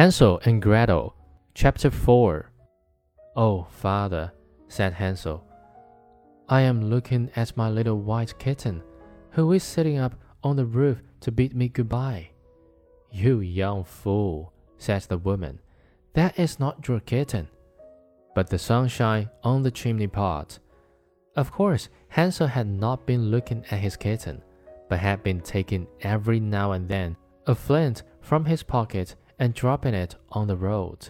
Hansel and Gretel, Chapter 4 Oh, father, said Hansel, I am looking at my little white kitten, who is sitting up on the roof to bid me goodbye. You young fool, said the woman, that is not your kitten, but the sunshine on the chimney pot. Of course, Hansel had not been looking at his kitten, but had been taking every now and then a flint from his pocket and dropping it on the road.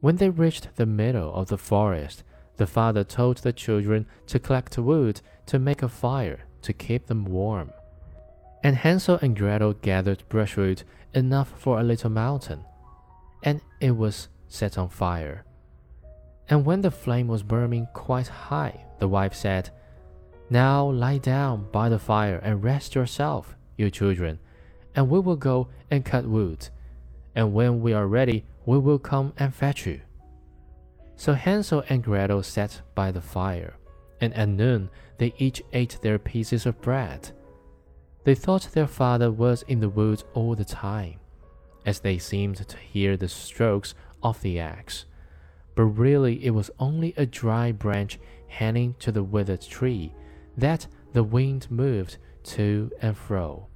When they reached the middle of the forest, the father told the children to collect wood to make a fire to keep them warm. And Hansel and Grethel gathered brushwood enough for a little mountain, and it was set on fire. And when the flame was burning quite high, the wife said, Now lie down by the fire and rest yourself, you children, and we will go and cut wood and when we are ready, we will come and fetch you. So Hansel and Grethel sat by the fire, and at noon they each ate their pieces of bread. They thought their father was in the woods all the time, as they seemed to hear the strokes of the axe. But really, it was only a dry branch hanging to the withered tree that the wind moved to and fro.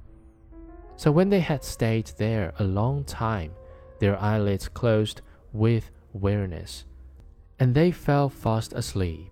So when they had stayed there a long time, their eyelids closed with weariness, and they fell fast asleep.